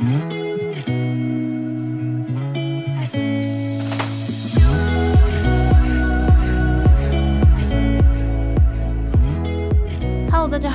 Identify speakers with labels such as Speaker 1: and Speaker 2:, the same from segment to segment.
Speaker 1: 大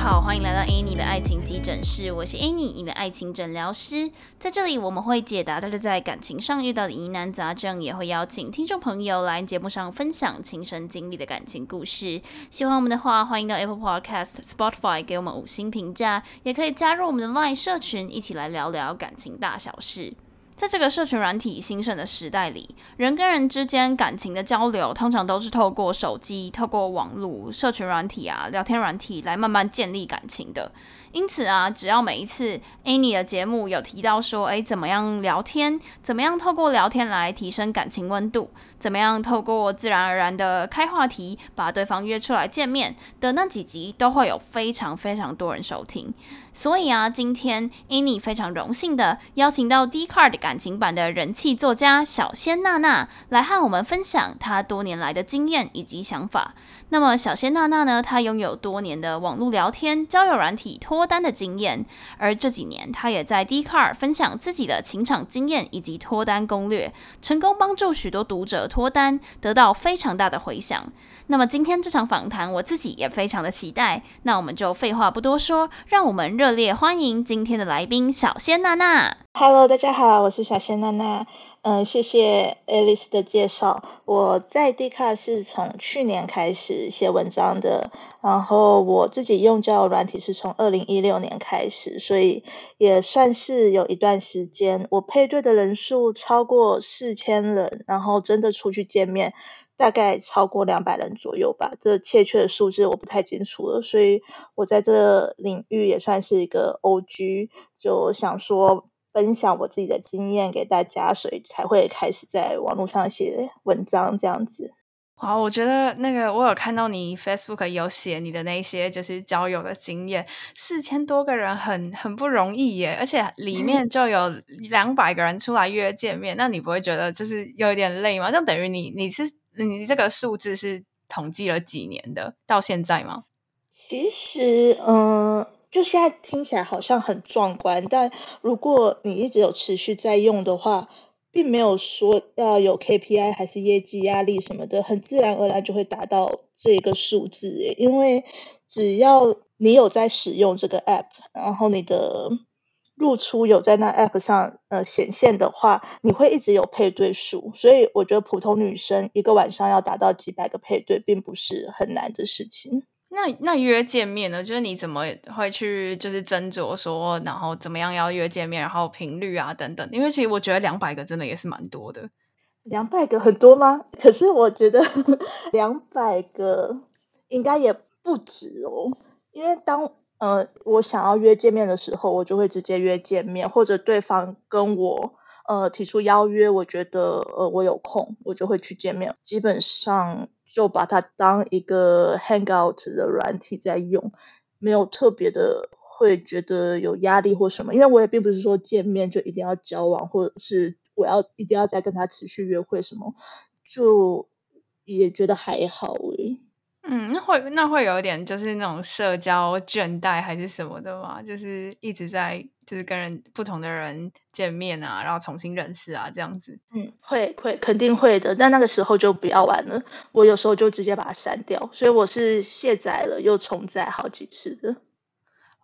Speaker 1: 好，欢迎来到 Annie 的爱情急诊室，我是 Annie，你的爱情诊疗师。在这里，我们会解答大家在感情上遇到的疑难杂症，也会邀请听众朋友来节目上分享亲身经历的感情故事。喜欢我们的话，欢迎到 Apple Podcast、Spotify 给我们五星评价，也可以加入我们的 Line 社群，一起来聊聊感情大小事。在这个社群软体兴盛的时代里，人跟人之间感情的交流，通常都是透过手机、透过网络、社群软体啊、聊天软体来慢慢建立感情的。因此啊，只要每一次 Annie 的节目有提到说，哎，怎么样聊天，怎么样透过聊天来提升感情温度，怎么样透过自然而然的开话题把对方约出来见面的那几集，都会有非常非常多人收听。所以啊，今天 Annie 非常荣幸的邀请到 D Card 感情版的人气作家小仙娜娜来和我们分享她多年来的经验以及想法。那么小仙娜娜呢，她拥有多年的网络聊天、交友软体单的经验，而这几年他也在 d c a r 分享自己的情场经验以及脱单攻略，成功帮助许多读者脱单，得到非常大的回响。那么今天这场访谈，我自己也非常的期待。那我们就废话不多说，让我们热烈欢迎今天的来宾小仙娜娜。
Speaker 2: Hello，大家好，我是小仙娜娜。嗯，谢谢 Alice 的介绍。我在 d 卡是从去年开始写文章的，然后我自己用交友软体是从二零一六年开始，所以也算是有一段时间。我配对的人数超过四千人，然后真的出去见面大概超过两百人左右吧。这确切的数字我不太清楚了，所以我在这领域也算是一个 OG，就想说。分享我自己的经验给大家，所以才会开始在网络上写文章这样子。
Speaker 1: 哇，我觉得那个我有看到你 Facebook 有写你的那些就是交友的经验，四千多个人很很不容易耶，而且里面 就有两百个人出来约见面，那你不会觉得就是有一点累吗？就等于你你是你这个数字是统计了几年的到现在吗？
Speaker 2: 其实，嗯。就现在听起来好像很壮观，但如果你一直有持续在用的话，并没有说要有 KPI 还是业绩压力什么的，很自然而然就会达到这个数字。因为只要你有在使用这个 app，然后你的露出有在那 app 上呃显现的话，你会一直有配对数。所以我觉得普通女生一个晚上要达到几百个配对，并不是很难的事情。
Speaker 1: 那那约见面呢？就是你怎么会去就是斟酌说，然后怎么样要约见面，然后频率啊等等。因为其实我觉得两百个真的也是蛮多的。
Speaker 2: 两百个很多吗？可是我觉得 两百个应该也不止哦。因为当呃我想要约见面的时候，我就会直接约见面，或者对方跟我呃提出邀约，我觉得呃我有空，我就会去见面。基本上。就把它当一个 Hangout 的软体在用，没有特别的会觉得有压力或什么，因为我也并不是说见面就一定要交往，或者是我要一定要再跟他持续约会什么，就也觉得还好诶。
Speaker 1: 嗯，那会那会有点就是那种社交倦怠还是什么的吗？就是一直在就是跟人不同的人见面啊，然后重新认识啊，这样子。
Speaker 2: 嗯，会会肯定会的，但那个时候就不要玩了。我有时候就直接把它删掉，所以我是卸载了又重载好几次的。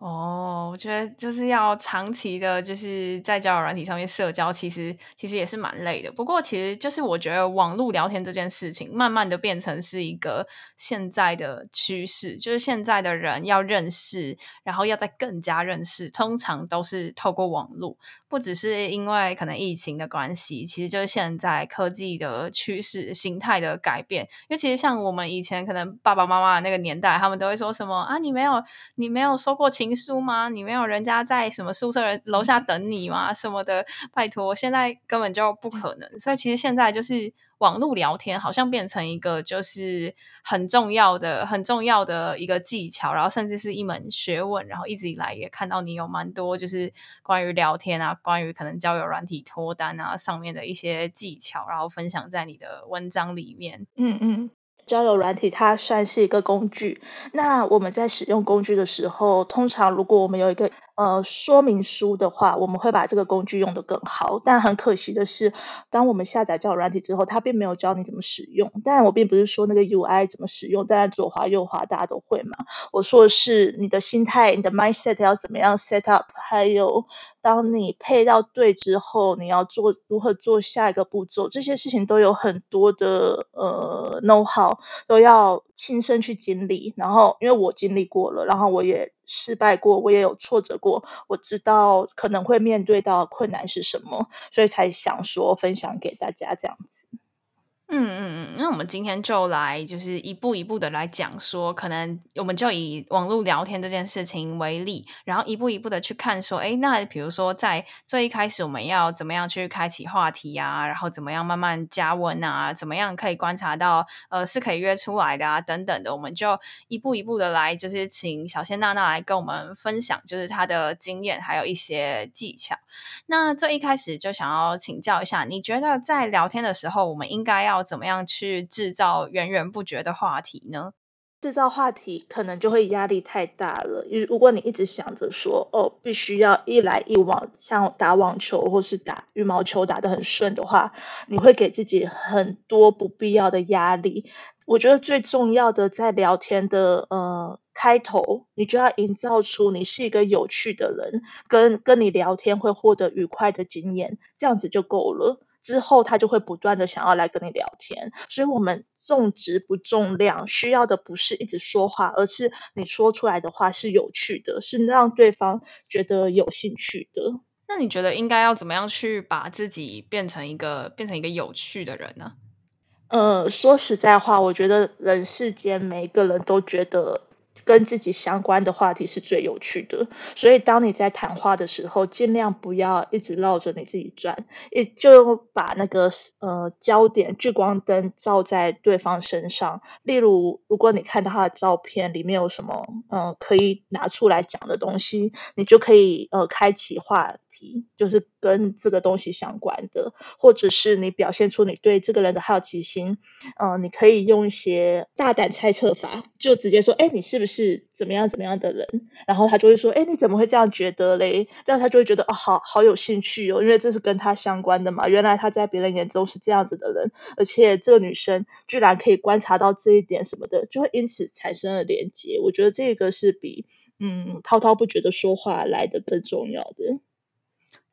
Speaker 1: 哦，我觉得就是要长期的，就是在交友软体上面社交，其实其实也是蛮累的。不过，其实就是我觉得网络聊天这件事情，慢慢的变成是一个现在的趋势，就是现在的人要认识，然后要再更加认识，通常都是透过网络。不只是因为可能疫情的关系，其实就是现在科技的趋势、形态的改变。因为其实像我们以前可能爸爸妈妈那个年代，他们都会说什么啊，你没有你没有收过情书吗？你没有人家在什么宿舍楼下等你吗？什么的，拜托，现在根本就不可能。所以其实现在就是。网络聊天好像变成一个就是很重要的、很重要的一个技巧，然后甚至是一门学问。然后一直以来也看到你有蛮多就是关于聊天啊、关于可能交友软体脱单啊上面的一些技巧，然后分享在你的文章里面。
Speaker 2: 嗯嗯，交友软体它算是一个工具。那我们在使用工具的时候，通常如果我们有一个呃，说明书的话，我们会把这个工具用得更好。但很可惜的是，当我们下载交友软体之后，它并没有教你怎么使用。但我并不是说那个 UI 怎么使用，当然左滑右滑大家都会嘛。我说的是你的心态、你的 mindset 要怎么样 set up，还有当你配到对之后，你要做如何做下一个步骤，这些事情都有很多的呃 know how，都要亲身去经历。然后因为我经历过了，然后我也。失败过，我也有挫折过，我知道可能会面对到困难是什么，所以才想说分享给大家这样子。
Speaker 1: 嗯嗯嗯，那我们今天就来就是一步一步的来讲说，可能我们就以网络聊天这件事情为例，然后一步一步的去看说，哎，那比如说在最一开始我们要怎么样去开启话题啊，然后怎么样慢慢加温啊，怎么样可以观察到呃是可以约出来的啊等等的，我们就一步一步的来，就是请小仙娜娜来跟我们分享，就是她的经验还有一些技巧。那最一开始就想要请教一下，你觉得在聊天的时候，我们应该要怎么样去制造源源不绝的话题呢？
Speaker 2: 制造话题可能就会压力太大了。如如果你一直想着说哦，必须要一来一往，像打网球或是打羽毛球打得很顺的话，你会给自己很多不必要的压力。我觉得最重要的在聊天的呃开头，你就要营造出你是一个有趣的人，跟跟你聊天会获得愉快的经验，这样子就够了。之后他就会不断的想要来跟你聊天，所以我们重质不重量，需要的不是一直说话，而是你说出来的话是有趣的，是让对方觉得有兴趣的。
Speaker 1: 那你觉得应该要怎么样去把自己变成一个变成一个有趣的人呢？
Speaker 2: 呃，说实在话，我觉得人世间每一个人都觉得。跟自己相关的话题是最有趣的，所以当你在谈话的时候，尽量不要一直绕着你自己转，也就把那个呃焦点聚光灯照在对方身上。例如，如果你看到他的照片里面有什么嗯可以拿出来讲的东西，你就可以呃开启话题，就是跟这个东西相关的，或者是你表现出你对这个人的好奇心，嗯，你可以用一些大胆猜测法，就直接说，哎，你是不是？是怎么样怎么样的人，然后他就会说：“哎，你怎么会这样觉得嘞？”这样他就会觉得哦，好好有兴趣哦，因为这是跟他相关的嘛。原来他在别人眼中是这样子的人，而且这个女生居然可以观察到这一点什么的，就会因此产生了连接。我觉得这个是比嗯滔滔不绝的说话来的更重要的。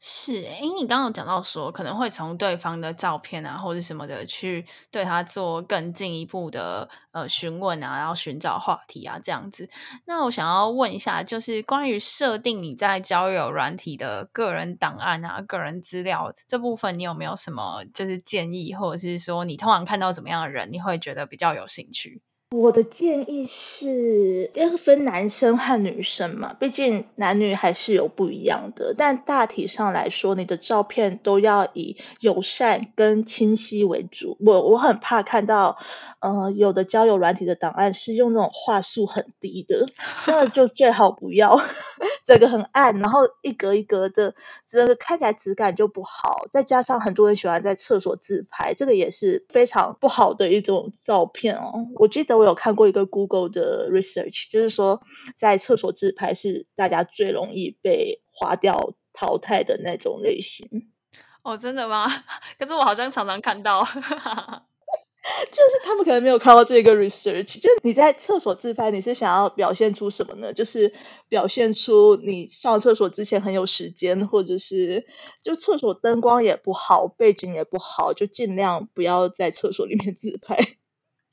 Speaker 1: 是，哎，你刚刚讲到说可能会从对方的照片啊，或者什么的去对他做更进一步的呃询问啊，然后寻找话题啊，这样子。那我想要问一下，就是关于设定你在交友软体的个人档案啊、个人资料这部分，你有没有什么就是建议，或者是说你通常看到怎么样的人，你会觉得比较有兴趣？
Speaker 2: 我的建议是，要分男生和女生嘛，毕竟男女还是有不一样的。但大体上来说，你的照片都要以友善跟清晰为主。我我很怕看到，呃，有的交友软体的档案是用那种画素很低的，那就最好不要。整个很暗，然后一格一格的，整个看起来质感就不好。再加上很多人喜欢在厕所自拍，这个也是非常不好的一种照片哦。我记得我有看过一个 Google 的 research，就是说在厕所自拍是大家最容易被划掉淘汰的那种类型。
Speaker 1: 哦，真的吗？可是我好像常常看到。
Speaker 2: 就是他们可能没有看到这个 research，就是你在厕所自拍，你是想要表现出什么呢？就是表现出你上厕所之前很有时间，或者是就厕所灯光也不好，背景也不好，就尽量不要在厕所里面自拍。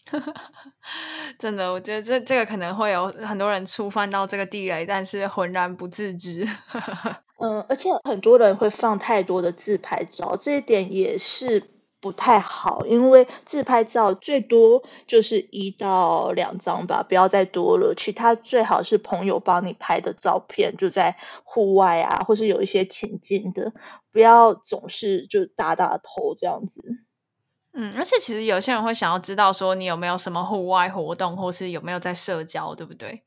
Speaker 1: 真的，我觉得这这个可能会有很多人触犯到这个地雷，但是浑然不自知。
Speaker 2: 嗯，而且很多人会放太多的自拍照，这一点也是。不太好，因为自拍照最多就是一到两张吧，不要再多了。其他最好是朋友帮你拍的照片，就在户外啊，或是有一些情境的，不要总是就打打头这样子。
Speaker 1: 嗯，而且其实有些人会想要知道说你有没有什么户外活动，或是有没有在社交，对不对？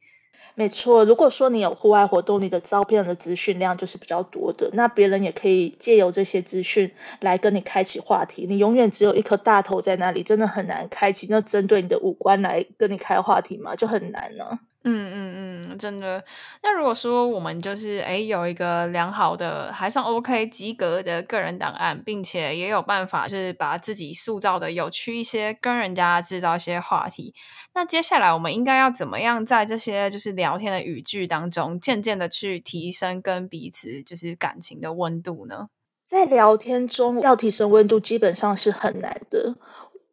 Speaker 2: 没错，如果说你有户外活动，你的照片的资讯量就是比较多的，那别人也可以借由这些资讯来跟你开启话题。你永远只有一颗大头在那里，真的很难开启。那针对你的五官来跟你开话题嘛，就很难呢。
Speaker 1: 嗯嗯嗯，真的。那如果说我们就是哎有一个良好的还算 OK 及格的个人档案，并且也有办法就是把自己塑造的有趣一些，跟人家制造一些话题。那接下来我们应该要怎么样在这些就是聊天的语句当中，渐渐的去提升跟彼此就是感情的温度呢？
Speaker 2: 在聊天中要提升温度，基本上是很难的。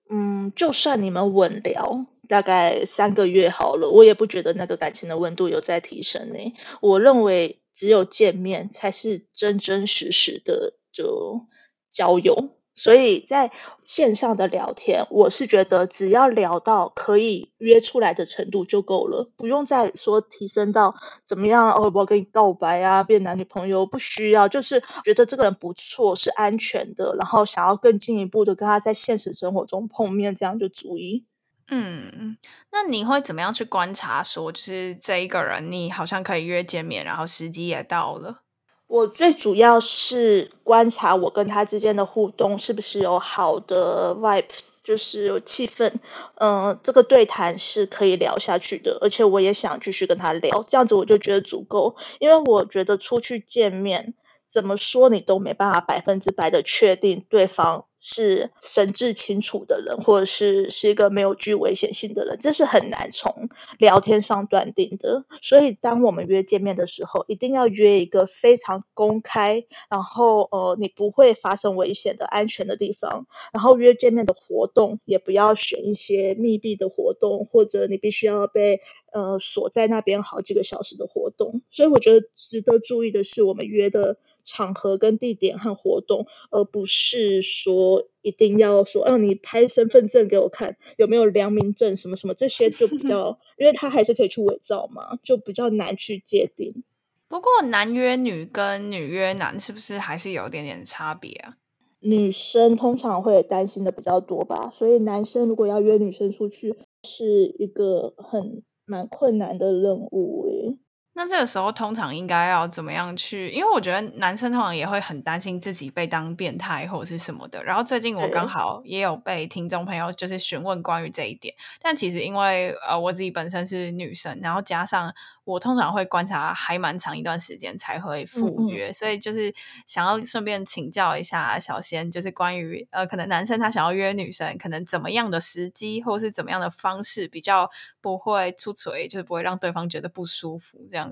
Speaker 2: 嗯，就算你们稳聊。大概三个月好了，我也不觉得那个感情的温度有在提升呢。我认为只有见面才是真真实实的就交友。所以在线上的聊天，我是觉得只要聊到可以约出来的程度就够了，不用再说提升到怎么样哦，我跟你告白啊，变男女朋友不需要，就是觉得这个人不错，是安全的，然后想要更进一步的跟他在现实生活中碰面，这样就足以。
Speaker 1: 嗯，那你会怎么样去观察？说就是这一个人，你好像可以约见面，然后时机也到了。
Speaker 2: 我最主要是观察我跟他之间的互动是不是有好的 vibe，就是有气氛。嗯，这个对谈是可以聊下去的，而且我也想继续跟他聊，这样子我就觉得足够。因为我觉得出去见面，怎么说你都没办法百分之百的确定对方。是神志清楚的人，或者是是一个没有具危险性的人，这是很难从聊天上断定的。所以，当我们约见面的时候，一定要约一个非常公开，然后呃，你不会发生危险的安全的地方。然后约见面的活动也不要选一些密闭的活动，或者你必须要被呃锁在那边好几个小时的活动。所以，我觉得值得注意的是，我们约的。场合跟地点和活动，而不是说一定要说，让你拍身份证给我看，有没有良民证什么什么，这些就比较，因为他还是可以去伪造嘛，就比较难去界定。
Speaker 1: 不过男约女跟女约男是不是还是有点点差别啊？
Speaker 2: 女生通常会担心的比较多吧，所以男生如果要约女生出去，是一个很蛮困难的任务诶。
Speaker 1: 那这个时候通常应该要怎么样去？因为我觉得男生通常也会很担心自己被当变态或者是什么的。然后最近我刚好也有被听众朋友就是询问关于这一点，但其实因为呃我自己本身是女生，然后加上。我通常会观察还蛮长一段时间才会赴约，所以就是想要顺便请教一下小仙，就是关于呃，可能男生他想要约女生，可能怎么样的时机或是怎么样的方式比较不会出锤，就是不会让对方觉得不舒服这样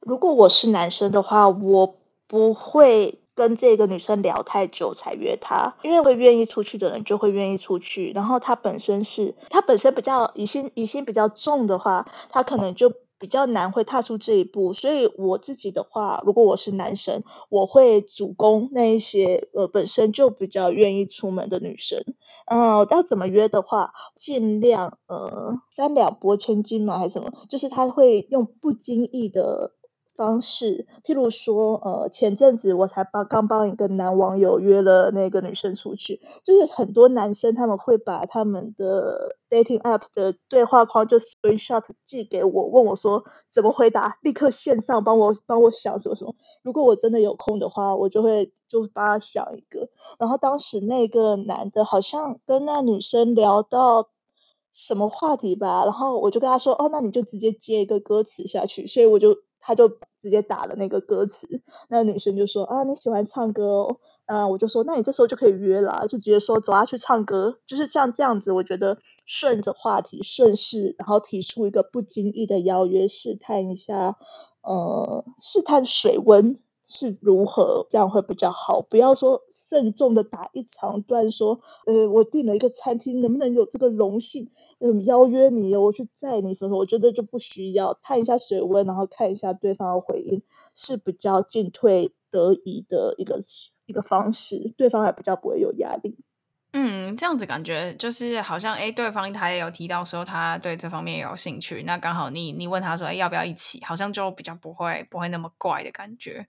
Speaker 2: 如果我是男生的话，我不会跟这个女生聊太久才约她，因为会愿意出去的人就会愿意出去，然后她本身是她本身比较疑心疑心比较重的话，她可能就。比较难会踏出这一步，所以我自己的话，如果我是男生，我会主攻那一些呃本身就比较愿意出门的女生。嗯，要怎么约的话，尽量呃三两拨千斤嘛，还是什么？就是他会用不经意的。方式，譬如说，呃，前阵子我才帮刚帮一个男网友约了那个女生出去，就是很多男生他们会把他们的 dating app 的对话框就 screenshot 寄给我，问我说怎么回答，立刻线上帮我帮我想什么什么。如果我真的有空的话，我就会就帮他想一个。然后当时那个男的好像跟那女生聊到什么话题吧，然后我就跟他说，哦，那你就直接接一个歌词下去，所以我就。他就直接打了那个歌词，那女生就说啊你喜欢唱歌哦，啊我就说那你这时候就可以约了，就直接说走啊去唱歌，就是像这样子，我觉得顺着话题顺势，然后提出一个不经意的邀约，试探一下，呃试探水温是如何，这样会比较好，不要说慎重的打一长段说，呃我订了一个餐厅，能不能有这个荣幸？嗯，邀约你，我去载你什么？我觉得就不需要探一下水温，然后看一下对方的回应，是比较进退得宜的一个一个方式，对方还比较不会有压力。
Speaker 1: 嗯，这样子感觉就是好像，哎，对方他也有提到说他对这方面有兴趣，那刚好你你问他说，哎，要不要一起？好像就比较不会不会那么怪的感觉。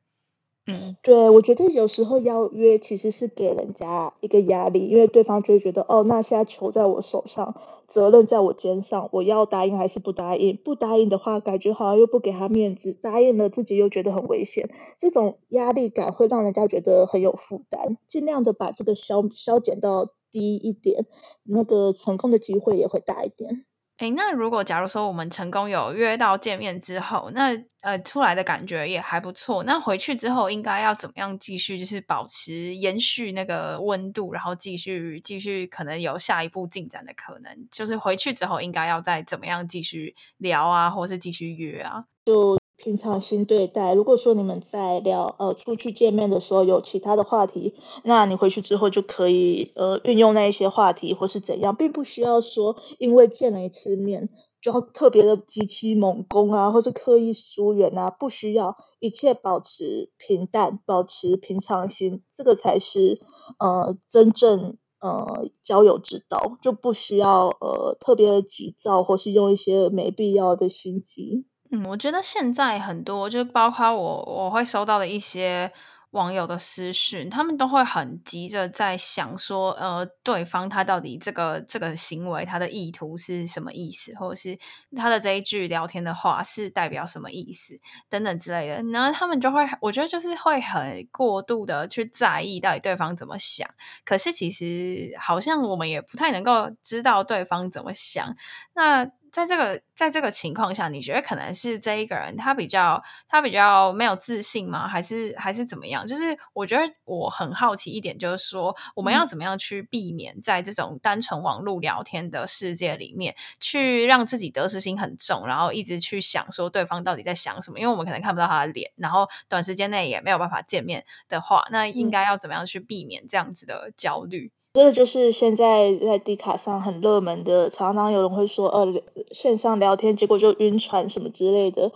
Speaker 2: 嗯，对，我觉得有时候邀约其实是给人家一个压力，因为对方就会觉得，哦，那现在球在我手上，责任在我肩上，我要答应还是不答应？不答应的话，感觉好像又不给他面子；答应了，自己又觉得很危险。这种压力感会让人家觉得很有负担。尽量的把这个消消减到低一点，那个成功的机会也会大一点。
Speaker 1: 哎，那如果假如说我们成功有约到见面之后，那呃出来的感觉也还不错，那回去之后应该要怎么样继续，就是保持延续那个温度，然后继续继续可能有下一步进展的可能，就是回去之后应该要再怎么样继续聊啊，或是继续约啊？
Speaker 2: 就。平常心对待。如果说你们在聊呃出去见面的时候有其他的话题，那你回去之后就可以呃运用那一些话题或是怎样，并不需要说因为见了一次面就要特别的极其猛攻啊，或是刻意疏远啊，不需要，一切保持平淡，保持平常心，这个才是呃真正呃交友之道，就不需要呃特别的急躁或是用一些没必要的心机。
Speaker 1: 嗯，我觉得现在很多，就包括我，我会收到的一些网友的私讯，他们都会很急着在想说，呃，对方他到底这个这个行为，他的意图是什么意思，或者是他的这一句聊天的话是代表什么意思等等之类的。然后他们就会，我觉得就是会很过度的去在意到底对方怎么想。可是其实好像我们也不太能够知道对方怎么想。那在这个在这个情况下，你觉得可能是这一个人他比较他比较没有自信吗？还是还是怎么样？就是我觉得我很好奇一点，就是说我们要怎么样去避免在这种单纯网络聊天的世界里面，去让自己得失心很重，然后一直去想说对方到底在想什么？因为我们可能看不到他的脸，然后短时间内也没有办法见面的话，那应该要怎么样去避免这样子的焦虑？
Speaker 2: 这个就是现在在 D 卡上很热门的，常常有人会说，呃，线上聊天结果就晕船什么之类的，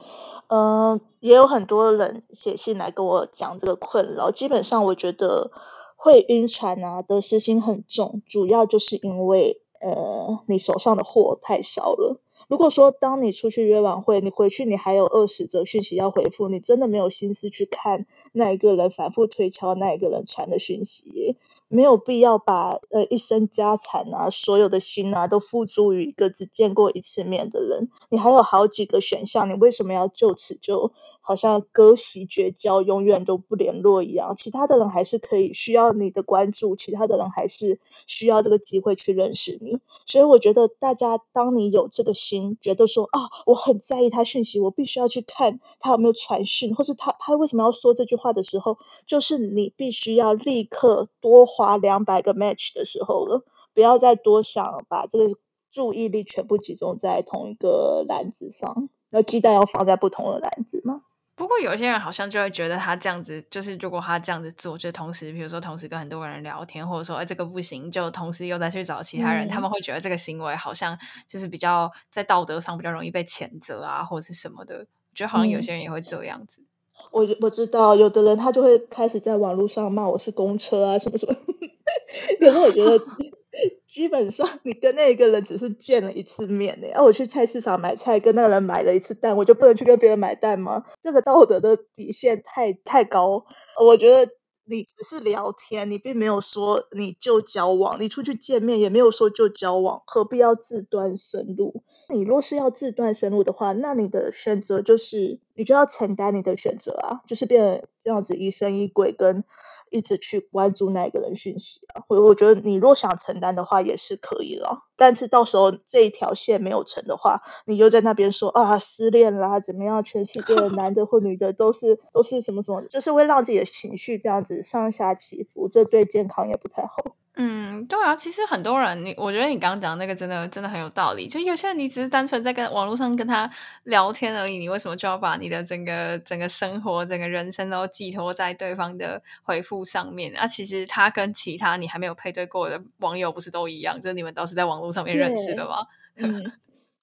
Speaker 2: 嗯，也有很多人写信来跟我讲这个困扰。基本上我觉得会晕船啊，得失心很重，主要就是因为呃你手上的货太少了。如果说当你出去约晚会，你回去你还有二十则讯息要回复，你真的没有心思去看那一个人反复推敲那一个人传的讯息。没有必要把呃一生家产啊，所有的心啊，都付诸于一个只见过一次面的人。你还有好几个选项，你为什么要就此就好像割席绝交，永远都不联络一样？其他的人还是可以需要你的关注，其他的人还是需要这个机会去认识你。所以我觉得大家，当你有这个心，觉得说啊，我很在意他讯息，我必须要去看他有没有传讯，或是他他为什么要说这句话的时候，就是你必须要立刻多。花两百个 match 的时候了，不要再多想，把这个注意力全部集中在同一个篮子上。那鸡蛋要放在不同的篮子吗？
Speaker 1: 不过有些人好像就会觉得他这样子，就是如果他这样子做，就同时，比如说同时跟很多人聊天，或者说哎这个不行，就同时又再去找其他人，他们会觉得这个行为好像就是比较在道德上比较容易被谴责啊，或者是什么的。我觉得好像有些人也会这样子。
Speaker 2: 我我知道，有的人他就会开始在网络上骂我是公车啊什么什么。可是我觉得，基本上你跟那一个人只是见了一次面呢。啊，我去菜市场买菜，跟那个人买了一次蛋，我就不能去跟别人买蛋吗？这个道德的底线太太高。我觉得你只是聊天，你并没有说你就交往，你出去见面也没有说就交往，何必要自断生路？你若是要自断生路的话，那你的选择就是你就要承担你的选择啊，就是变成这样子疑神疑鬼，跟一直去关注那个人讯息啊。我我觉得你若想承担的话也是可以了，但是到时候这一条线没有成的话，你就在那边说啊失恋啦怎么样，全世界的男的或女的都是都是什么什么，就是会让自己的情绪这样子上下起伏，这对健康也不太好。
Speaker 1: 嗯，对啊，其实很多人，你我觉得你刚刚讲那个真的真的很有道理。就有些人，你只是单纯在跟网络上跟他聊天而已，你为什么就要把你的整个整个生活、整个人生都寄托在对方的回复上面？啊，其实他跟其他你还没有配对过的网友不是都一样？就是你们都是在网络上面认识的吗？
Speaker 2: 嗯，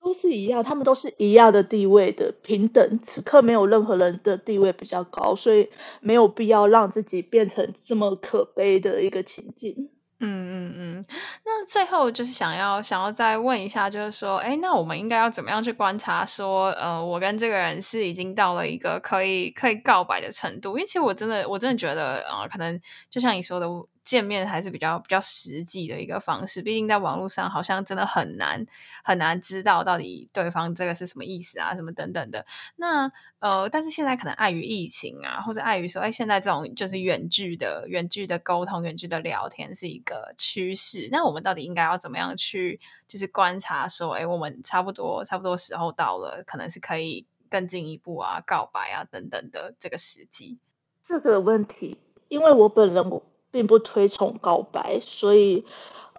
Speaker 2: 都是一样，他们都是一样的地位的平等。此刻没有任何人的地位比较高，所以没有必要让自己变成这么可悲的一个情境。
Speaker 1: 嗯嗯嗯，那最后就是想要想要再问一下，就是说，哎，那我们应该要怎么样去观察？说，呃，我跟这个人是已经到了一个可以可以告白的程度？因为其实我真的我真的觉得，呃，可能就像你说的。见面还是比较比较实际的一个方式。毕竟在网络上好像真的很难很难知道到底对方这个是什么意思啊，什么等等的。那呃，但是现在可能碍于疫情啊，或者碍于说，哎，现在这种就是远距的远距的沟通、远距的聊天是一个趋势。那我们到底应该要怎么样去就是观察说，哎，我们差不多差不多时候到了，可能是可以更进一步啊，告白啊等等的这个时机。
Speaker 2: 这个问题，因为我本人我并不推崇告白，所以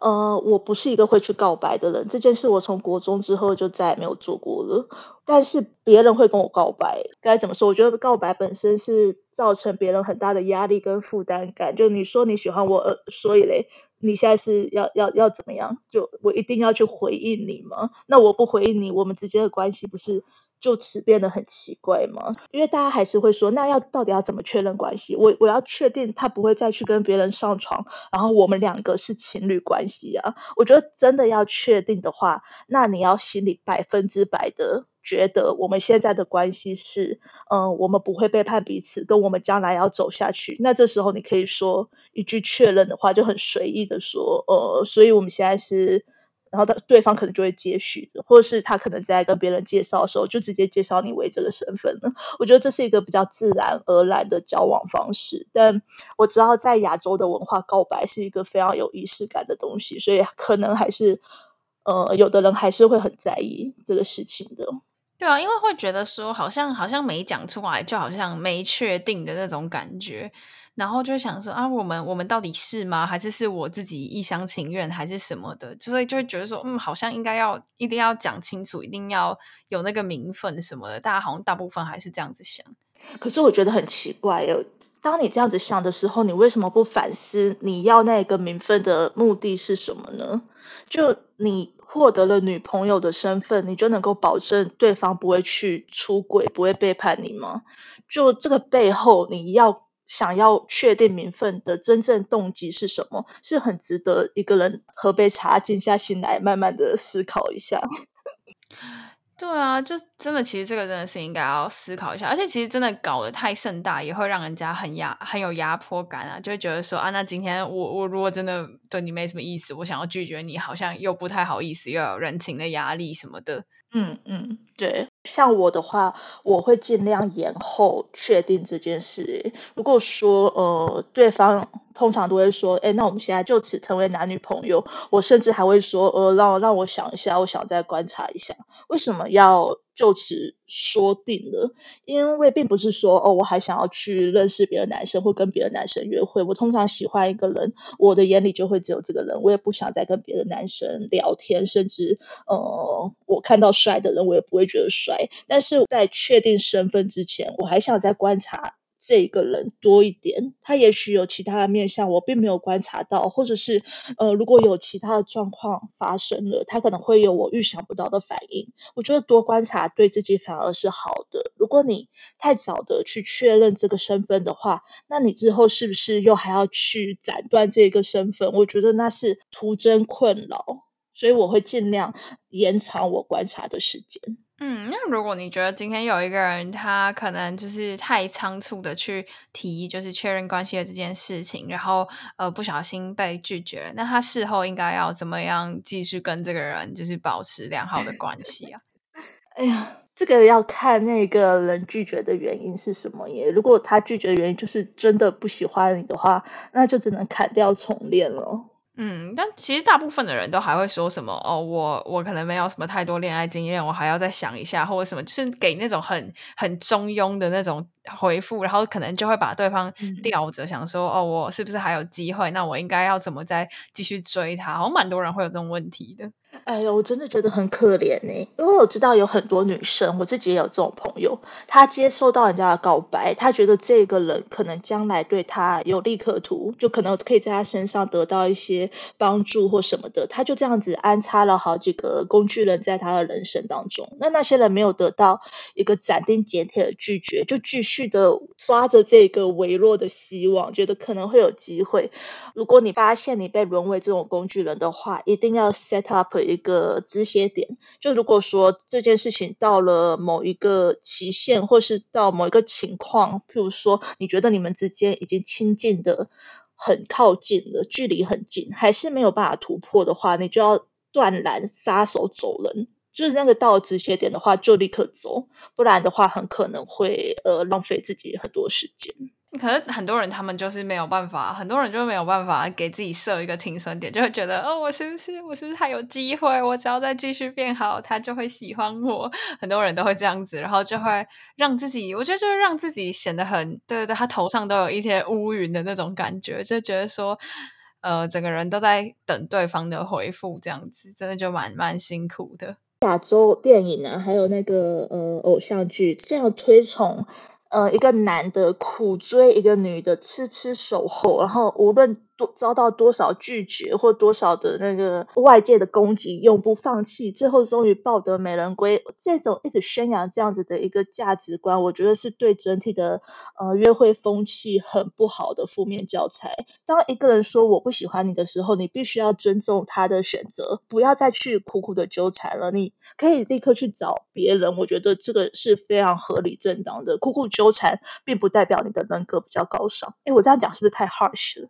Speaker 2: 呃，我不是一个会去告白的人。这件事我从国中之后就再也没有做过了。但是别人会跟我告白，该怎么说？我觉得告白本身是造成别人很大的压力跟负担感。就你说你喜欢我，呃所以嘞，你现在是要要要怎么样？就我一定要去回应你吗？那我不回应你，我们之间的关系不是？就此变得很奇怪吗？因为大家还是会说，那要到底要怎么确认关系？我我要确定他不会再去跟别人上床，然后我们两个是情侣关系啊。我觉得真的要确定的话，那你要心里百分之百的觉得我们现在的关系是，嗯，我们不会背叛彼此，跟我们将来要走下去。那这时候你可以说一句确认的话，就很随意的说，呃，所以我们现在是。然后他对方可能就会接续，或者是他可能在跟别人介绍的时候，就直接介绍你为这个身份了。我觉得这是一个比较自然而然的交往方式。但我知道在亚洲的文化，告白是一个非常有仪式感的东西，所以可能还是呃，有的人还是会很在意这个事情的。
Speaker 1: 对啊，因为会觉得说，好像好像没讲出来，就好像没确定的那种感觉，然后就想说啊，我们我们到底是吗？还是是我自己一厢情愿，还是什么的？所以就会觉得说，嗯，好像应该要一定要讲清楚，一定要有那个名分什么的。大家好像大部分还是这样子想。
Speaker 2: 可是我觉得很奇怪哟，当你这样子想的时候，你为什么不反思你要那个名分的目的是什么呢？就你。获得了女朋友的身份，你就能够保证对方不会去出轨，不会背叛你吗？就这个背后，你要想要确定名分的真正动机是什么？是很值得一个人喝杯茶，静下心来，慢慢的思考一下。
Speaker 1: 对啊，就真的，其实这个真的是应该要思考一下，而且其实真的搞得太盛大，也会让人家很压、很有压迫感啊，就会觉得说啊，那今天我我如果真的对你没什么意思，我想要拒绝你，好像又不太好意思，又有人情的压力什么的。
Speaker 2: 嗯嗯，对。像我的话，我会尽量延后确定这件事。如果说呃，对方通常都会说，哎，那我们现在就此成为男女朋友。我甚至还会说，呃，让让我想一下，我想再观察一下，为什么要就此说定了？因为并不是说，哦，我还想要去认识别的男生或跟别的男生约会。我通常喜欢一个人，我的眼里就会只有这个人，我也不想再跟别的男生聊天，甚至呃，我看到帅的人，我也不会觉得帅。但是在确定身份之前，我还想再观察这个人多一点。他也许有其他的面相，我并没有观察到，或者是呃，如果有其他的状况发生了，他可能会有我预想不到的反应。我觉得多观察对自己反而是好的。如果你太早的去确认这个身份的话，那你之后是不是又还要去斩断这个身份？我觉得那是徒增困扰。所以我会尽量延长我观察的时间。
Speaker 1: 嗯，那如果你觉得今天有一个人，他可能就是太仓促的去提，就是确认关系的这件事情，然后呃不小心被拒绝了，那他事后应该要怎么样继续跟这个人就是保持良好的关系啊？
Speaker 2: 哎呀，这个要看那个人拒绝的原因是什么耶。如果他拒绝的原因就是真的不喜欢你的话，那就只能砍掉重练了。
Speaker 1: 嗯，但其实大部分的人都还会说什么哦，我我可能没有什么太多恋爱经验，我还要再想一下，或者什么，就是给那种很很中庸的那种回复，然后可能就会把对方吊着，想说哦，我是不是还有机会？那我应该要怎么再继续追他？好像蛮多人会有这种问题的。
Speaker 2: 哎呦，我真的觉得很可怜呢，因为我知道有很多女生，我自己也有这种朋友，她接受到人家的告白，她觉得这个人可能将来对她有利可图，就可能可以在她身上得到一些帮助或什么的，她就这样子安插了好几个工具人在她的人生当中。那那些人没有得到一个斩钉截铁的拒绝，就继续的抓着这个微弱的希望，觉得可能会有机会。如果你发现你被沦为这种工具人的话，一定要 set up 一。个止血点，就如果说这件事情到了某一个期限，或是到某一个情况，譬如说你觉得你们之间已经亲近的很靠近了，距离很近，还是没有办法突破的话，你就要断然撒手走人。就是那个到止血点的话，就立刻走，不然的话，很可能会呃浪费自己很多时间。
Speaker 1: 可是很多人他们就是没有办法，很多人就没有办法给自己设一个停损点，就会觉得哦，我是不是我是不是还有机会？我只要再继续变好，他就会喜欢我。很多人都会这样子，然后就会让自己，我觉得就是让自己显得很对对对，他头上都有一些乌云的那种感觉，就觉得说呃，整个人都在等对方的回复，这样子真的就蛮蛮辛苦的。
Speaker 2: 亚洲电影啊，还有那个呃偶像剧，这样推崇。呃，一个男的苦追一个女的，痴痴守候，然后无论多遭到多少拒绝或多少的那个外界的攻击，永不放弃，最后终于抱得美人归。这种一直宣扬这样子的一个价值观，我觉得是对整体的呃约会风气很不好的负面教材。当一个人说我不喜欢你的时候，你必须要尊重他的选择，不要再去苦苦的纠缠了。你。可以立刻去找别人，我觉得这个是非常合理正当的。苦苦纠缠，并不代表你的人格比较高尚。哎，我这样讲是不是太 harsh 了？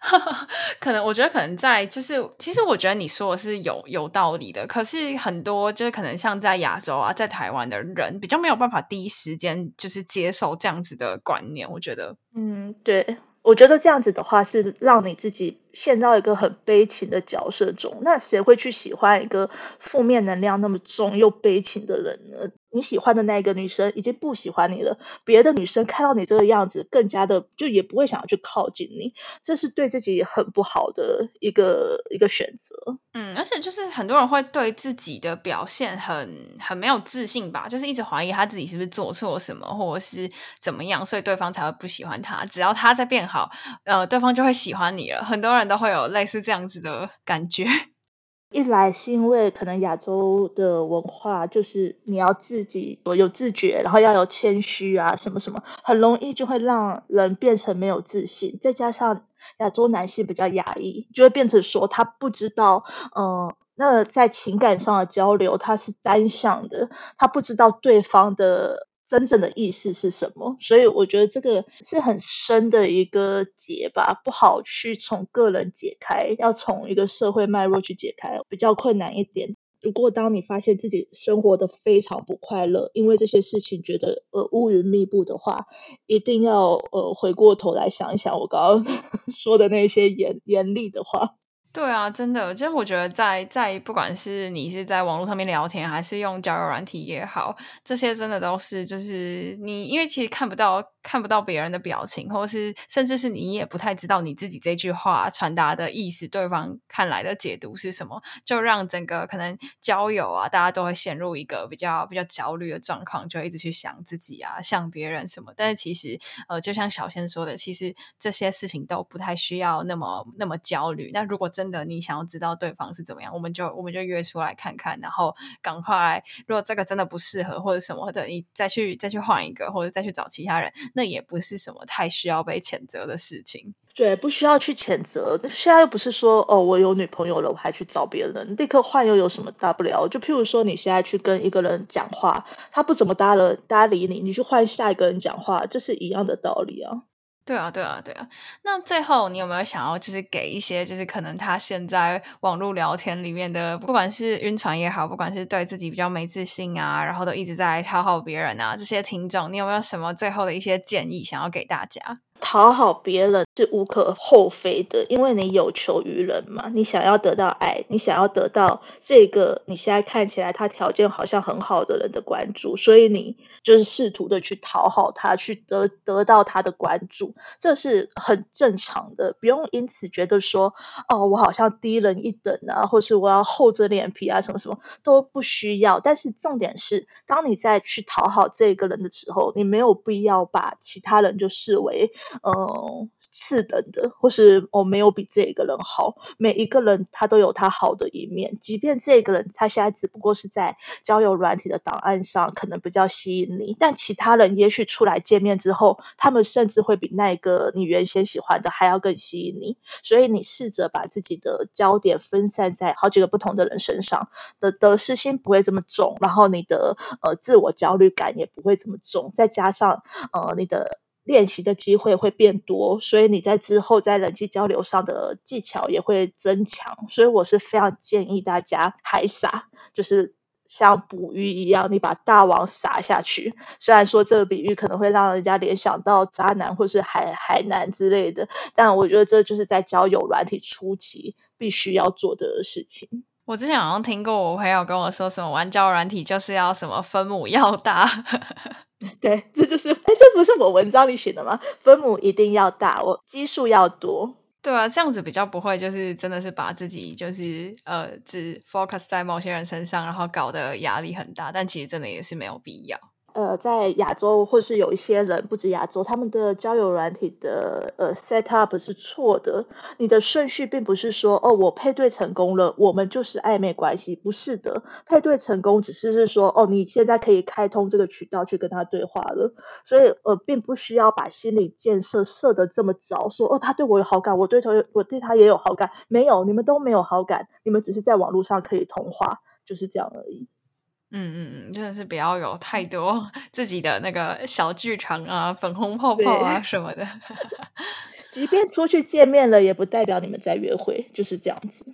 Speaker 1: 可能我觉得可能在就是，其实我觉得你说的是有有道理的。可是很多就是可能像在亚洲啊，在台湾的人比较没有办法第一时间就是接受这样子的观念。我觉得，
Speaker 2: 嗯，对，我觉得这样子的话是让你自己。陷到一个很悲情的角色中，那谁会去喜欢一个负面能量那么重又悲情的人呢？你喜欢的那个女生已经不喜欢你了，别的女生看到你这个样子，更加的就也不会想要去靠近你，这是对自己很不好的一个一个选择。
Speaker 1: 嗯，而且就是很多人会对自己的表现很很没有自信吧，就是一直怀疑他自己是不是做错什么，或者是怎么样，所以对方才会不喜欢他。只要他在变好，呃，对方就会喜欢你了。很多人。都会有类似这样子的感觉。
Speaker 2: 一来是因为可能亚洲的文化就是你要自己有自觉，然后要有谦虚啊，什么什么，很容易就会让人变成没有自信。再加上亚洲男性比较压抑，就会变成说他不知道，嗯，那在情感上的交流他是单向的，他不知道对方的。真正的意思是什么？所以我觉得这个是很深的一个结吧，不好去从个人解开，要从一个社会脉络去解开，比较困难一点。如果当你发现自己生活的非常不快乐，因为这些事情觉得呃乌云密布的话，一定要呃回过头来想一想我刚刚 说的那些严严厉的话。
Speaker 1: 对啊，真的，其实我觉得在在不管是你是在网络上面聊天，还是用交友软体也好，这些真的都是就是你，因为其实看不到看不到别人的表情，或是甚至是你也不太知道你自己这句话传达的意思，对方看来的解读是什么，就让整个可能交友啊，大家都会陷入一个比较比较焦虑的状况，就一直去想自己啊，想别人什么。但是其实呃，就像小仙说的，其实这些事情都不太需要那么那么焦虑。那如果真的，你想要知道对方是怎么样，我们就我们就约出来看看，然后赶快。如果这个真的不适合或者什么的，你再去再去换一个，或者再去找其他人，那也不是什么太需要被谴责的事情。
Speaker 2: 对，不需要去谴责。现在又不是说哦，我有女朋友了，我还去找别人，立刻换又有什么大不了？就譬如说，你现在去跟一个人讲话，他不怎么搭了搭理你，你去换下一个人讲话，这是一样的道理啊。
Speaker 1: 对啊，对啊，对啊。那最后，你有没有想要就是给一些，就是可能他现在网络聊天里面的，不管是晕船也好，不管是对自己比较没自信啊，然后都一直在讨好别人啊，这些听众，你有没有什么最后的一些建议想要给大家？
Speaker 2: 讨好别人是无可厚非的，因为你有求于人嘛，你想要得到爱，你想要得到这个你现在看起来他条件好像很好的人的关注，所以你就是试图的去讨好他，去得得到他的关注，这是很正常的，不用因此觉得说哦，我好像低人一等啊，或是我要厚着脸皮啊，什么什么都不需要。但是重点是，当你在去讨好这个人的时候，你没有必要把其他人就视为。嗯，次等的，或是我没有比这个人好。每一个人他都有他好的一面，即便这个人他现在只不过是在交友软体的档案上可能比较吸引你，但其他人也许出来见面之后，他们甚至会比那个你原先喜欢的还要更吸引你。所以你试着把自己的焦点分散在好几个不同的人身上，的得失心不会这么重，然后你的呃自我焦虑感也不会这么重，再加上呃你的。练习的机会会变多，所以你在之后在人际交流上的技巧也会增强。所以我是非常建议大家海撒，就是像捕鱼一样，你把大网撒下去。虽然说这个比喻可能会让人家联想到渣男或是海海男之类的，但我觉得这就是在交友软体初期必须要做的事情。
Speaker 1: 我之前好像听过我朋友跟我说，什么玩交友软体就是要什么分母要大。
Speaker 2: 对，这就是哎，这不是我文章里写的吗？分母一定要大，我基数要多。
Speaker 1: 对啊，这样子比较不会，就是真的是把自己就是呃只 focus 在某些人身上，然后搞得压力很大。但其实真的也是没有必要。
Speaker 2: 呃，在亚洲或是有一些人，不止亚洲，他们的交友软体的呃 set up 是错的。你的顺序并不是说，哦，我配对成功了，我们就是暧昧关系，不是的。配对成功只是是说，哦，你现在可以开通这个渠道去跟他对话了。所以，呃，并不需要把心理建设设的这么早，说，哦，他对我有好感，我对他我对他也有好感，没有，你们都没有好感，你们只是在网络上可以通话，就是这样而已。
Speaker 1: 嗯嗯嗯，真的是不要有太多自己的那个小剧场啊、粉红泡泡啊什么的。
Speaker 2: 即便出去见面了，也不代表你们在约会，就是这样子。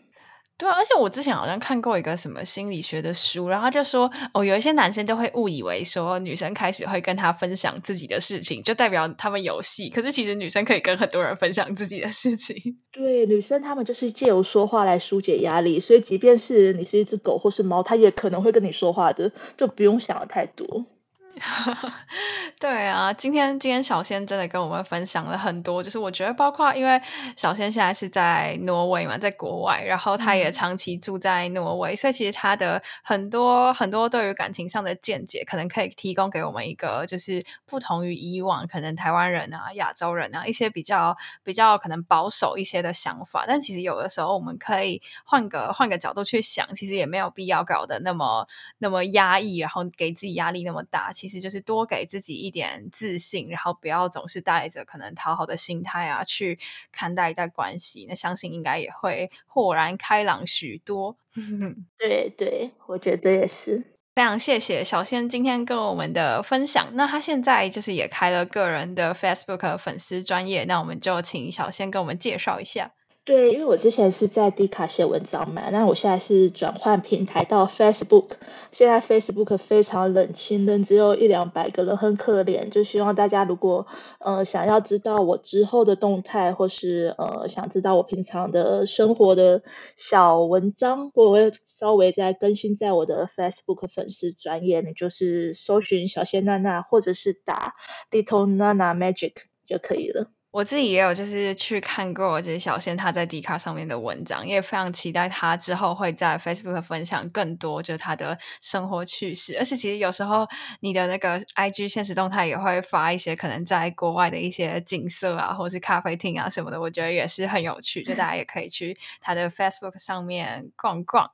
Speaker 1: 对，而且我之前好像看过一个什么心理学的书，然后就说，哦，有一些男生都会误以为说女生开始会跟他分享自己的事情，就代表他们有戏。可是其实女生可以跟很多人分享自己的事情。
Speaker 2: 对，女生他们就是借由说话来疏解压力，所以即便是你是一只狗或是猫，它也可能会跟你说话的，就不用想的太多。
Speaker 1: 对啊，今天今天小仙真的跟我们分享了很多，就是我觉得包括因为小仙现在是在挪威嘛，在国外，然后他也长期住在挪威，所以其实他的很多很多对于感情上的见解，可能可以提供给我们一个就是不同于以往可能台湾人啊、亚洲人啊一些比较比较可能保守一些的想法，但其实有的时候我们可以换个换个角度去想，其实也没有必要搞得那么那么压抑，然后给自己压力那么大。其实就是多给自己一点自信，然后不要总是带着可能讨好的心态啊去看待一段关系，那相信应该也会豁然开朗许多。
Speaker 2: 对对，我觉得也是。
Speaker 1: 非常谢谢小仙今天跟我们的分享。那他现在就是也开了个人的 Facebook 粉丝专业，那我们就请小仙跟我们介绍一下。
Speaker 2: 对，因为我之前是在 D 卡写文章嘛，那我现在是转换平台到 Facebook。现在 Facebook 非常冷清，人只有一两百个人，很可怜。就希望大家如果呃想要知道我之后的动态，或是呃想知道我平常的生活的小文章，我会稍微再更新在我的 Facebook 粉丝专业，你就是搜寻小仙娜娜，或者是打 Little Nana Magic 就可以了。
Speaker 1: 我自己也有就是去看过，就是小仙他在 d 卡上面的文章，也非常期待他之后会在 Facebook 分享更多，就是他的生活趣事。而且其实有时候你的那个 IG 现实动态也会发一些可能在国外的一些景色啊，或是咖啡厅啊什么的，我觉得也是很有趣，就大家也可以去他的 Facebook 上面逛逛。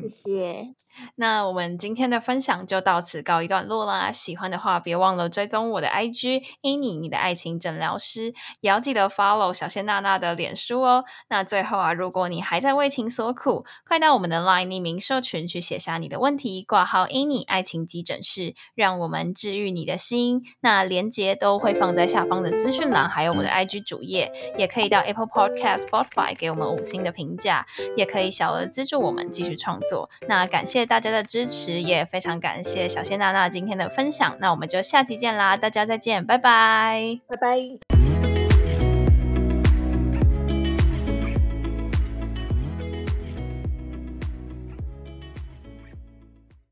Speaker 2: 谢谢。
Speaker 1: 那我们今天的分享就到此告一段落啦。喜欢的话，别忘了追踪我的 IG Annie，你的爱情诊疗师，也要记得 follow 小仙娜娜的脸书哦。那最后啊，如果你还在为情所苦，快到我们的 Line 匿名社群去写下你的问题，挂号 Annie 爱情急诊室，让我们治愈你的心。那连接都会放在下方的资讯栏，还有我们的 IG 主页，也可以到 Apple Podcast、Spotify 给我们五星的评价，也可以小额资助我们继续创作。那感谢。大家的支持也非常感谢小谢娜娜今天的分享，那我们就下期见啦！大家再见，拜拜，
Speaker 2: 拜拜。